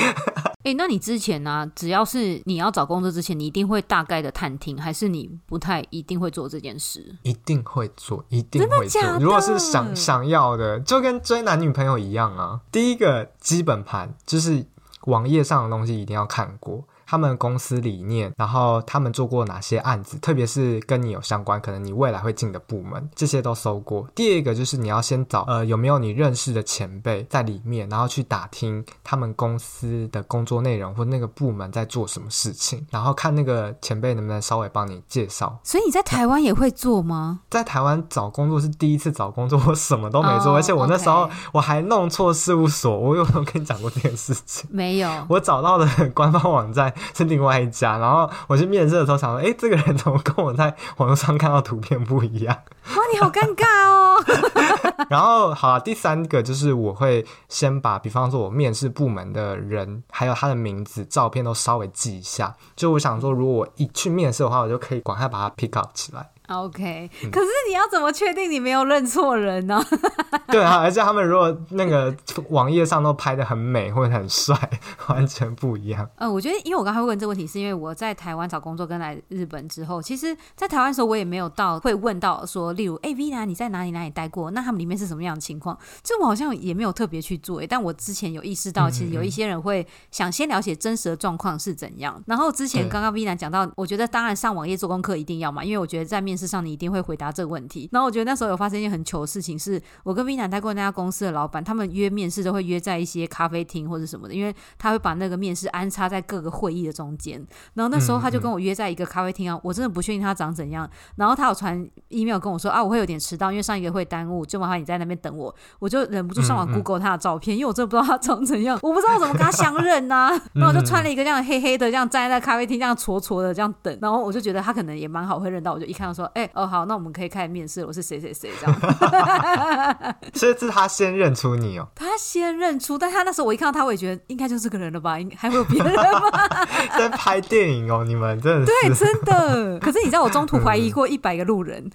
哎、欸，那你之前呢、啊？只要是你要找工作之前，你一定会大概的探听，还是你不太一定会做这件事？一定会做，一定会做。如果是想想要的，就跟追男女朋友一样啊。第一个基本盘就是网页上的东西一定要看过。他们公司理念，然后他们做过哪些案子，特别是跟你有相关，可能你未来会进的部门，这些都搜过。第二个就是你要先找呃有没有你认识的前辈在里面，然后去打听他们公司的工作内容或那个部门在做什么事情，然后看那个前辈能不能稍微帮你介绍。所以你在台湾也会做吗？在台湾找工作是第一次找工作，我什么都没做，oh, 而且我那时候我还弄错事务所。我有没有跟你讲过这件事情？没有。我找到的官方网站。是另外一家，然后我去面试的时候想说，哎，这个人怎么跟我在网络上看到图片不一样？哇，你好尴尬哦。然后好了，第三个就是我会先把，比方说我面试部门的人，还有他的名字、照片都稍微记一下。就我想说，如果我一去面试的话，我就可以赶快把它 pick up 起来。OK，可是你要怎么确定你没有认错人呢？对啊，而且他们如果那个网页上都拍的很美或者很帅，完全不一样。嗯，我觉得，因为我刚才会问这个问题，是因为我在台湾找工作跟来日本之后，其实，在台湾的时候我也没有到会问到说，例如，哎，Vina，你在哪里哪里待过？那他们里面是什么样的情况？这我好像也没有特别去做。但我之前有意识到，其实有一些人会想先了解真实的状况是怎样。然后之前刚刚 Vina 讲到，我觉得当然上网页做功课一定要嘛，因为我觉得在面。事实上，你一定会回答这个问题。然后我觉得那时候有发生一件很糗的事情，是我跟 Vina 待过那家公司的老板，他们约面试都会约在一些咖啡厅或者什么的，因为他会把那个面试安插在各个会议的中间。然后那时候他就跟我约在一个咖啡厅啊，我真的不确定他长怎样。然后他有传 email 跟我说啊，我会有点迟到，因为上一个会耽误，就麻烦你在那边等我。我就忍不住上网 Google 他的照片，因为我真的不知道他长怎样，我不知道我怎么跟他相认呐。然后我就穿了一个这样黑黑的，这样站在咖啡厅这样戳戳的这样等。然后我就觉得他可能也蛮好会认到，我就一看到说，哎、欸、哦。好，那我们可以开始面试。我是谁谁谁这样。所以是他先认出你哦。他先认出，但他那时候我一看到他，我也觉得应该就是这个人了吧？应还会有别人吗？在拍电影哦，你们真的对，真的。可是你知道，我中途怀疑过一百个路人。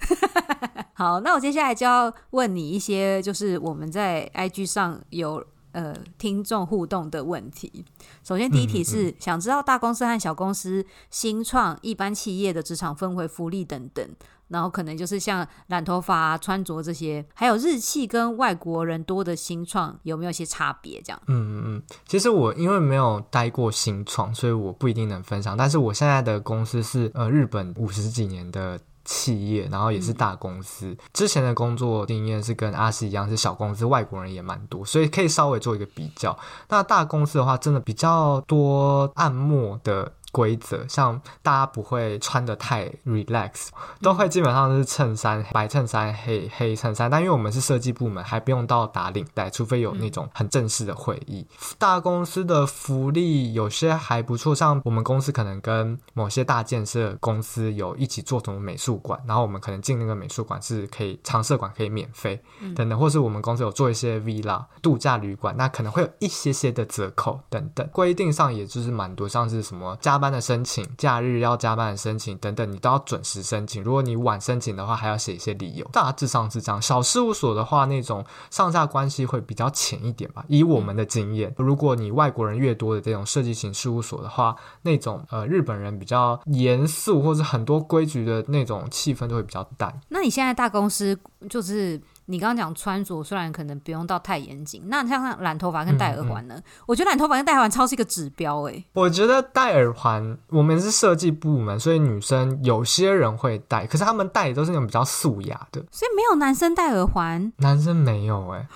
好，那我接下来就要问你一些，就是我们在 IG 上有。呃，听众互动的问题。首先，第一题是想知道大公司和小公司、新创、一般企业的职场氛围、福利等等。然后，可能就是像染头发啊、穿着这些，还有日系跟外国人多的新创有没有一些差别？这样。嗯嗯嗯。其实我因为没有待过新创，所以我不一定能分享。但是我现在的公司是呃日本五十几年的。企业，然后也是大公司。嗯、之前的工作经验是跟阿西一样，是小公司，外国人也蛮多，所以可以稍微做一个比较。那大公司的话，真的比较多按摩的。规则像大家不会穿的太 relax，都会基本上是衬衫、白衬衫、黑黑衬衫。但因为我们是设计部门，还不用到打领带，除非有那种很正式的会议。大公司的福利有些还不错，像我们公司可能跟某些大建设公司有一起做什么美术馆，然后我们可能进那个美术馆是可以常设馆可以免费等等，或是我们公司有做一些 villa 度假旅馆，那可能会有一些些的折扣等等。规定上也就是蛮多，像是什么加班的申请，假日要加班的申请等等，你都要准时申请。如果你晚申请的话，还要写一些理由。大致上是这样。小事务所的话，那种上下关系会比较浅一点吧。以我们的经验，如果你外国人越多的这种设计型事务所的话，那种呃日本人比较严肃或者很多规矩的那种气氛都会比较淡。那你现在大公司就是？你刚刚讲穿着，虽然可能不用到太严谨，那像像染头发跟戴耳环呢？嗯嗯、我觉得染头发跟戴耳环超是一个指标哎、欸。我觉得戴耳环，我们是设计部门，所以女生有些人会戴，可是他们戴的都是那种比较素雅的，所以没有男生戴耳环。男生没有哎、欸。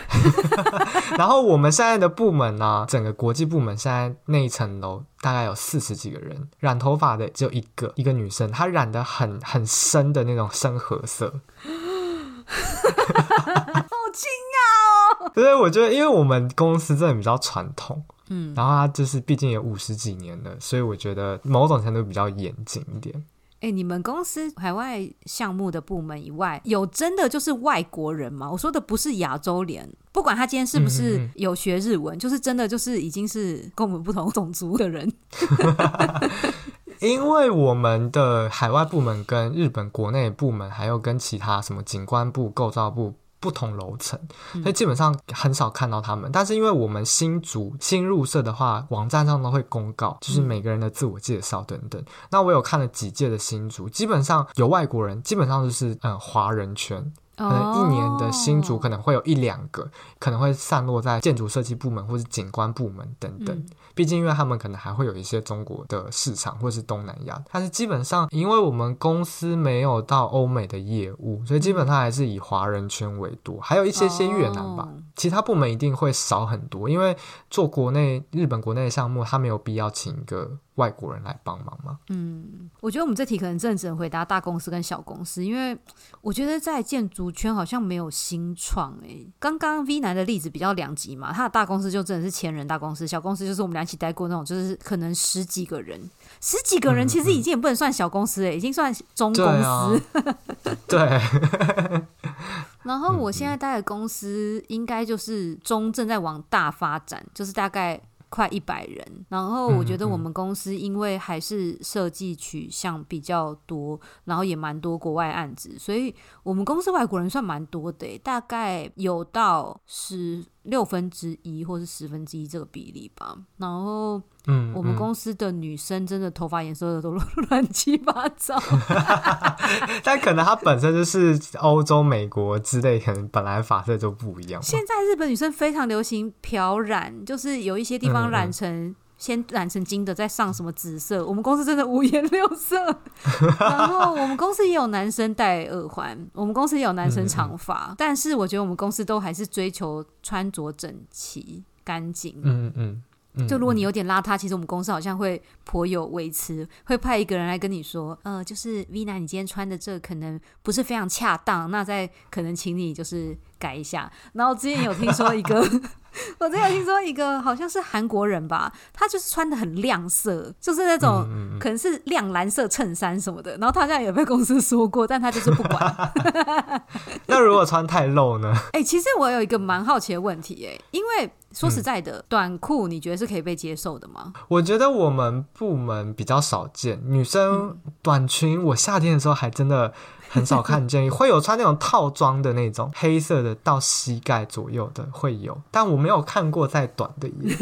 然后我们现在的部门呢、啊，整个国际部门现在那一层楼大概有四十几个人，染头发的只有一个，一个女生，她染的很很深的那种深褐色。好惊讶哦！所以我觉得，因为我们公司真的比较传统，嗯，然后它就是毕竟有五十几年了，所以我觉得某种程度比较严谨一点。哎、欸，你们公司海外项目的部门以外，有真的就是外国人吗？我说的不是亚洲脸，不管他今天是不是有学日文，嗯嗯，就是真的就是已经是跟我们不同种族的人。因为我们的海外部门跟日本国内部门，还有跟其他什么景观部、构造部。不同楼层，所以基本上很少看到他们。嗯、但是因为我们新组新入社的话，网站上都会公告，就是每个人的自我介绍等等。嗯、那我有看了几届的新组，基本上有外国人，基本上就是嗯华人圈。可能一年的新组可能会有一两个，可能会散落在建筑设计部门或是景观部门等等。毕竟因为他们可能还会有一些中国的市场或是东南亚，但是基本上因为我们公司没有到欧美的业务，所以基本上还是以华人圈为多，还有一些些越南吧。其他部门一定会少很多，因为做国内日本国内的项目，他没有必要请一个。外国人来帮忙嘛？嗯，我觉得我们这题可能真的只能回答大公司跟小公司，因为我觉得在建筑圈好像没有新创诶。刚刚 V 男的例子比较两极嘛，他的大公司就真的是前人大公司，小公司就是我们俩一起待过那种，就是可能十几个人，十几个人其实已经也不能算小公司了，已经算中公司。对。对然后我现在待的公司应该就是中正在往大发展，就是大概。快一百人，然后我觉得我们公司因为还是设计取向比较多，嗯嗯、然后也蛮多国外案子，所以我们公司外国人算蛮多的，大概有到十六分之一或是十分之一这个比例吧。然后，嗯，我们公司的女生真的头发颜色都乱 七八糟，但可能她本身就是欧洲、美国之类，可能本来发色就不一样。现在日本女生非常流行漂染，就是有一些地方染成。先染成金的，再上什么紫色？我们公司真的五颜六色。然后我们公司也有男生戴耳环，我们公司也有男生长发。嗯嗯，但是我觉得我们公司都还是追求穿着整齐、干净。嗯嗯。就如果你有点邋遢，其实我们公司好像会颇有维持，会派一个人来跟你说，呃，就是 V 男，你今天穿的这可能不是非常恰当，那再可能请你就是改一下。然后之前有听说一个，我之前有听说一个好像是韩国人吧，他就是穿的很亮色，就是那种可能是亮蓝色衬衫什么的。然后他好像也被公司说过，但他就是不管。那如果穿太露呢？哎、欸，其实我有一个蛮好奇的问题、欸，哎，因为。说实在的，嗯、短裤你觉得是可以被接受的吗？我觉得我们部门比较少见女生短裙，我夏天的时候还真的很少看见，会有穿那种套装的那种黑色的到膝盖左右的会有，但我没有看过再短的耶。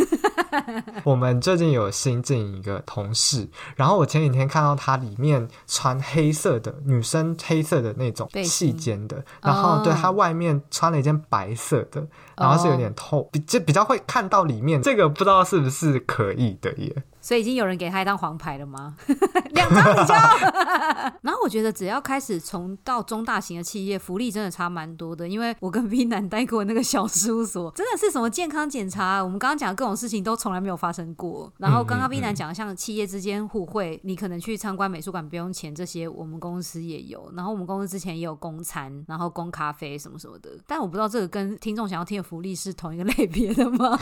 我们最近有新进一个同事，然后我前几天看到他里面穿黑色的女生黑色的那种细肩的，然后对他外面穿了一件白色的。然后是有点透，比就比较会看到里面，这个不知道是不是可以的耶。所以已经有人给他一张黄牌了吗？两张比较。然后我觉得只要开始从到中大型的企业，福利真的差蛮多的。因为我跟 V 男待过那个小事务所，真的是什么健康检查，我们刚刚讲的各种事情都从来没有发生过。然后刚刚 V 男讲的像企业之间互惠，你可能去参观美术馆不用钱，这些我们公司也有。然后我们公司之前也有公餐，然后公咖啡什么什么的。但我不知道这个跟听众想要听的福利是同一个类别的吗？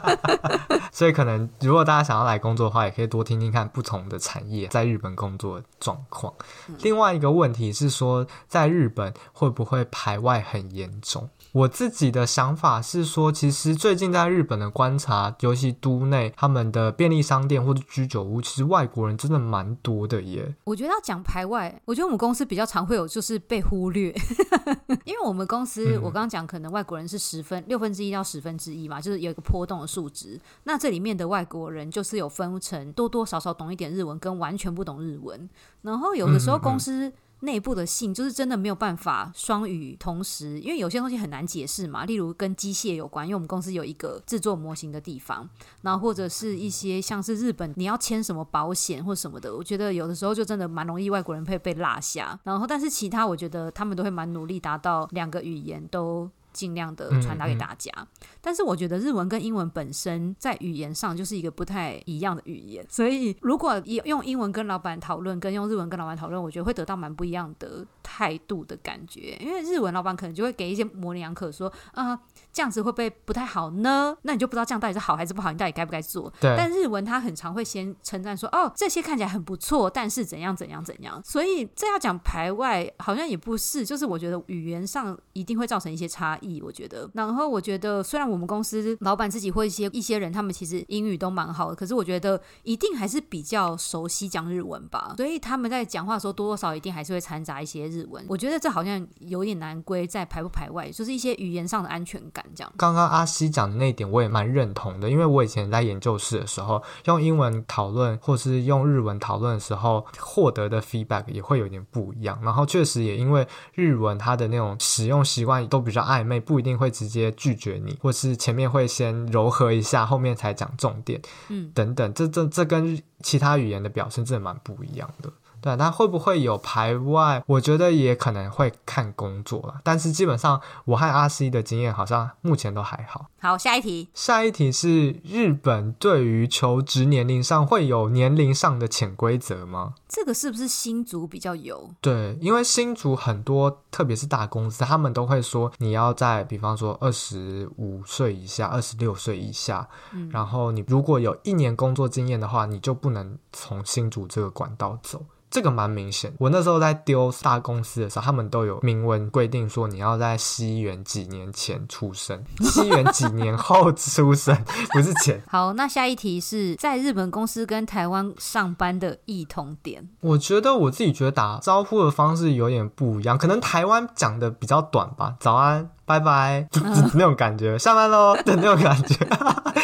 所以可能如果大家想要来。工作的话，也可以多听听看不同的产业在日本工作的状况。嗯、另外一个问题是说，在日本会不会排外很严重？我自己的想法是说，其实最近在日本的观察，尤其都内他们的便利商店或者居酒屋，其实外国人真的蛮多的耶。我觉得要讲排外，我觉得我们公司比较常会有就是被忽略，因为我们公司、嗯、我刚刚讲可能外国人是十分六分之一到十分之一嘛，就是有一个波动的数值。那这里面的外国人就是有分成多多少少懂一点日文跟完全不懂日文，然后有的时候公司、嗯。嗯内部的性就是真的没有办法双语同时，因为有些东西很难解释嘛。例如跟机械有关，因为我们公司有一个制作模型的地方，然后或者是一些像是日本你要签什么保险或什么的，我觉得有的时候就真的蛮容易外国人会被落下。然后但是其他我觉得他们都会蛮努力达到两个语言都尽量的传达给大家。嗯嗯，但是我觉得日文跟英文本身在语言上就是一个不太一样的语言，所以如果用英文跟老板讨论，跟用日文跟老板讨论，我觉得会得到蛮不一样的态度的感觉。因为日文老板可能就会给一些模棱两可，说啊、呃、这样子会不会不太好呢？那你就不知道这样到底是好还是不好，你到底该不该做？对。但日文他很常会先称赞说，哦，这些看起来很不错，但是怎样怎样怎样。所以这要讲排外，好像也不是，就是我觉得语言上一定会造成一些差异。我觉得，然后我觉得，虽然我们公司老板自己或一些一些人，他们其实英语都蛮好的，可是我觉得一定还是比较熟悉讲日文吧。所以他们在讲话的时候，多多少少一定还是会掺杂一些日文。我觉得这好像有点难归在排不排外，就是一些语言上的安全感这样。刚刚阿西讲的那一点，我也蛮认同的，因为我以前在研究室的时候，用英文讨论或是用日文讨论的时候，获得的 feedback 也会有点不一样。然后确实也因为日文它的那种使用习惯都比较暧昧，不一定会直接拒绝你，或是前面会先柔和一下，后面才讲重点，嗯，等等，这这这跟其他语言的表现真的蛮不一样的。对，那会不会有排外？我觉得也可能会看工作了，但是基本上我和阿 C 的经验好像目前都还好。好，下一题。下一题是日本对于求职年龄上会有年龄上的潜规则吗？这个是不是新竹比较有？对，因为新竹很多，特别是大公司，他们都会说你要在，比方说二十五岁以下、二十六岁以下，嗯，然后你如果有一年工作经验的话，你就不能从新竹这个管道走。这个蛮明显，我那时候在丢大公司的时候，他们都有明文规定说，你要在西元几年前出生，西元几年后出生，不是前。好，那下一题是在日本公司跟台湾上班的异同点。我觉得我自己觉得打招呼的方式有点不一样，可能台湾讲的比较短吧，早安。拜拜，那种感觉，下班喽的那种感觉。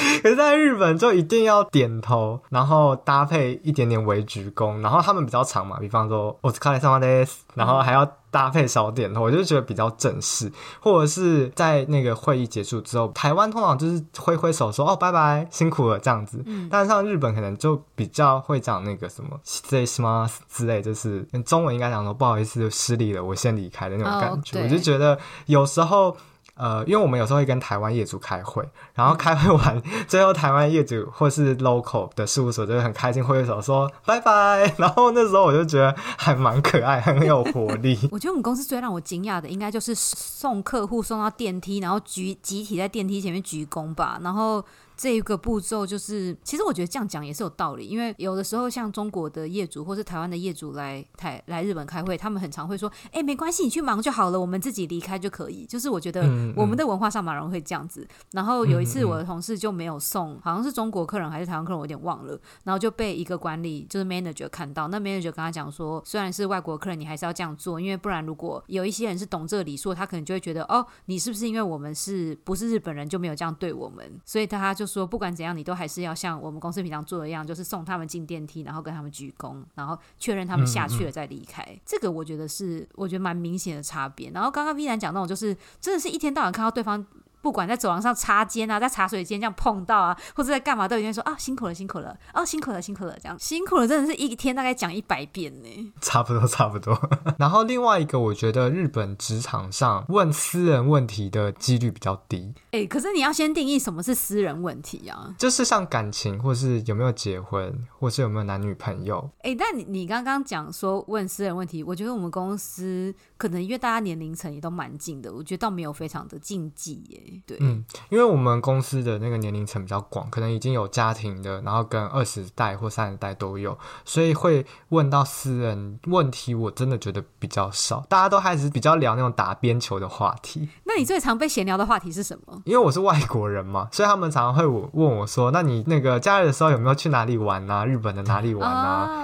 可是，在日本就一定要点头，然后搭配一点点微鞠躬，然后他们比较长嘛，比方说お疲れ様です，然后还要搭配小点头，我就觉得比较正式。或者是在那个会议结束之后，台湾通常就是挥挥手说哦拜拜，辛苦了这样子。嗯，但是像日本可能就比较会讲那个什么失礼します之类，就是中文应该讲说不好意思，失礼了，我先离开的那种感觉。哦，我就觉得有时候。 呃，因为我们有时候会跟台湾业主开会，然后开会完，最后台湾业主或是 local 的事务所就会很开心，挥挥手说拜拜。然后那时候我就觉得还蛮可爱，很有活力。我觉得我们公司最让我惊讶的，应该就是送客户送到电梯，然后举集体在电梯前面鞠躬吧，然后。这一个步骤就是，其实我觉得这样讲也是有道理，因为有的时候像中国的业主或是台湾的业主来台来日本开会，他们很常会说：“哎，没关系，你去忙就好了，我们自己离开就可以。”就是我觉得我们的文化上蛮容易会这样子。然后有一次我的同事就没有送，好像是中国客人还是台湾客人，我有点忘了。然后就被一个管理就是 manager 看到，那 manager 跟他讲说：“虽然是外国客人，你还是要这样做，因为不然如果有一些人是懂这礼数，他可能就会觉得哦，你是不是因为我们是不是日本人就没有这样对我们？所以他就。”说不管怎样，你都还是要像我们公司平常做的一样，就是送他们进电梯，然后跟他们鞠躬，然后确认他们下去了再离开。嗯嗯。这个我觉得是我觉得蛮明显的差别。然后刚刚 V 然讲那种，就是真的是一天到晚看到对方。不管在走廊上擦肩啊，在茶水间这样碰到啊，或者在干嘛，都有人说啊，辛苦了，辛苦了，哦，辛苦了，辛苦了，这样辛苦了，真的是一天大概讲一百遍呢。差不多，差不多。然后另外一个，我觉得日本职场上问私人问题的几率比较低。哎、欸，可是你要先定义什么是私人问题啊？就是像感情，或是有没有结婚，或是有没有男女朋友。哎、欸，但你你刚刚讲说问私人问题，我觉得我们公司可能因为大家年龄层也都蛮近的，我觉得倒没有非常的禁忌耶。对，嗯。因为我们公司的那个年龄层比较广，可能已经有家庭的，然后跟二十代或三十代都有，所以会问到私人问题，我真的觉得比较少。大家都还是比较聊那种打边球的话题。那你最常被闲聊的话题是什么？因为我是外国人嘛，所以他们常常会问我说：“那你那个假日的时候有没有去哪里玩啊？日本的哪里玩啊？”哦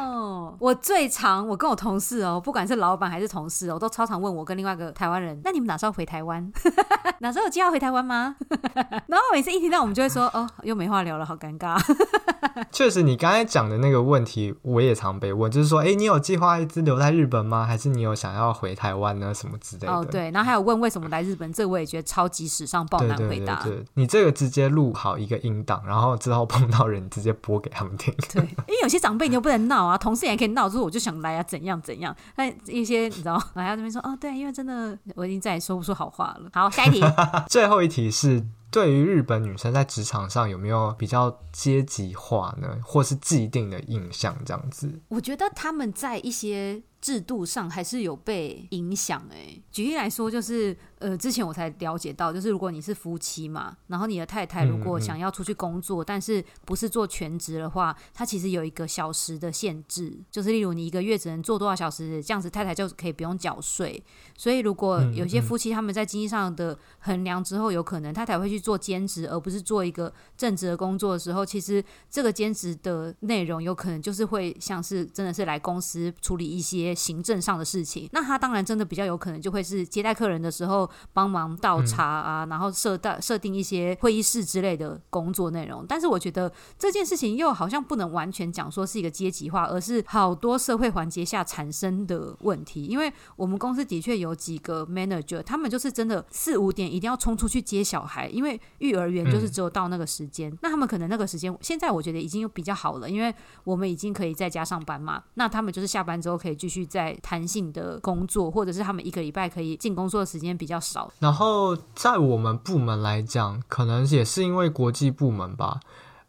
我最常，我跟我同事哦，不管是老板还是同事哦，都超常问我跟另外一个台湾人，那你们哪时候回台湾？哪时候有计划回台湾吗？然后每次一听到，我们就会说，哦，又没话聊了，好尴尬。确实，你刚才讲的那个问题，我也常被问，就是说，哎，你有计划一直留在日本吗？还是你有想要回台湾呢？什么之类的。哦，对，然后还有问为什么来日本，这个我也觉得超级史上爆难回答。对，对，你这个直接录好一个音档，然后之后碰到人直接播给他们听。对，因为有些长辈你又不能闹啊，同事也可以。见到之后我就想来啊，怎样怎样。但一些你知道，来到这边说哦，对，因为真的我已经再也说不出好话了。好，下一题，最后问题是。对于日本女生在职场上有没有比较阶级化呢，或是既定的印象这样子？我觉得他们在一些。制度上还是有被影响哎。举例来说，就是呃，之前我才了解到，就是如果你是夫妻嘛，然后你的太太如果想要出去工作，嗯嗯，但是不是做全职的话，它其实有一个小时的限制，就是例如你一个月只能做多少小时，这样子太太就可以不用缴税。所以如果有些夫妻他们在经济上的衡量之后，有可能太太会去做兼职，而不是做一个正职的工作的时候，其实这个兼职的内容有可能就是会像是真的是来公司处理一些。行政上的事情，那他当然真的比较有可能就会是接待客人的时候帮忙倒茶啊，嗯、然后设定设定一些会议室之类的工作内容。但是我觉得这件事情又好像不能完全讲说是一个阶级化，而是好多社会环节下产生的问题。因为我们公司的确有几个 manager，他们就是真的四五点一定要冲出去接小孩，因为幼儿园就是只有到那个时间。嗯、那他们可能那个时间现在我觉得已经有比较好了，因为我们已经可以在家上班嘛。那他们就是下班之后可以继续。在弹性的工作，或者是他们一个礼拜可以进工作的时间比较少。然后在我们部门来讲，可能也是因为国际部门吧，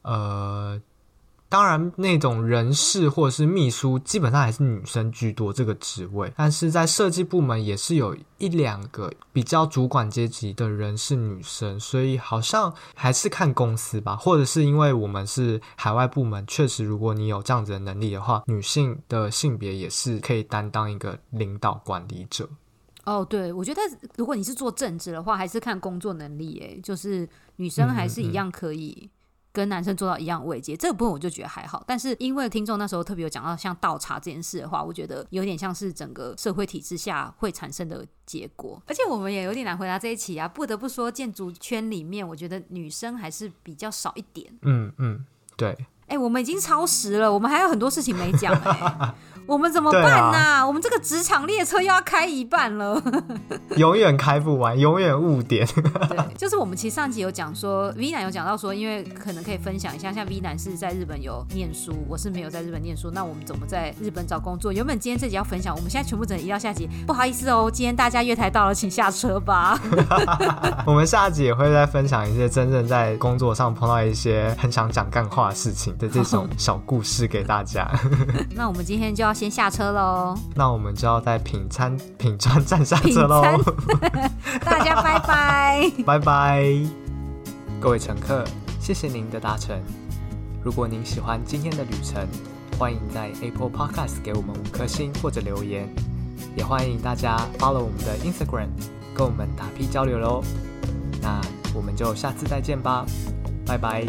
呃。当然，那种人事或者是秘书，基本上还是女生居多这个职位。但是在设计部门，也是有一两个比较主管阶级的人是女生，所以好像还是看公司吧，或者是因为我们是海外部门，确实如果你有这样子的能力的话，女性的性别也是可以担当一个领导管理者。哦，对，我觉得如果你是做正职的话，还是看工作能力，诶，就是女生还是一样可以。嗯嗯跟男生做到一样位阶，这个部分我就觉得还好。但是因为听众那时候特别有讲到像倒茶这件事的话，我觉得有点像是整个社会体制下会产生的结果。而且我们也有点难回答这一期啊。不得不说，建筑圈里面，我觉得女生还是比较少一点。嗯嗯，对。哎、欸，我们已经超时了，我们还有很多事情没讲哎。我们怎么办呢、啊？啊、我们这个职场列车又要开一半了，永远开不完，永远误点。对，就是我们其实上集有讲说，V 男有讲到说，因为可能可以分享一下，像 V 男是在日本有念书，我是没有在日本念书，那我们怎么在日本找工作？原本今天这集要分享，我们现在全部整移到下集，不好意思哦，今天大家月台到了，请下车吧。我们下集也会再分享一些真正在工作上碰到一些很想讲干话的事情的这种小故事给大家。那我们今天就要。先下车喽，那我们就要在品餐品川站下车喽。大家拜拜，拜拜，各位乘客，谢谢您的搭乘。如果您喜欢今天的旅程，欢迎在 Apple Podcast 给我们五颗星或者留言，也欢迎大家 follow 我们的 Instagram，跟我们打屁交流喽。那我们就下次再见吧，拜拜。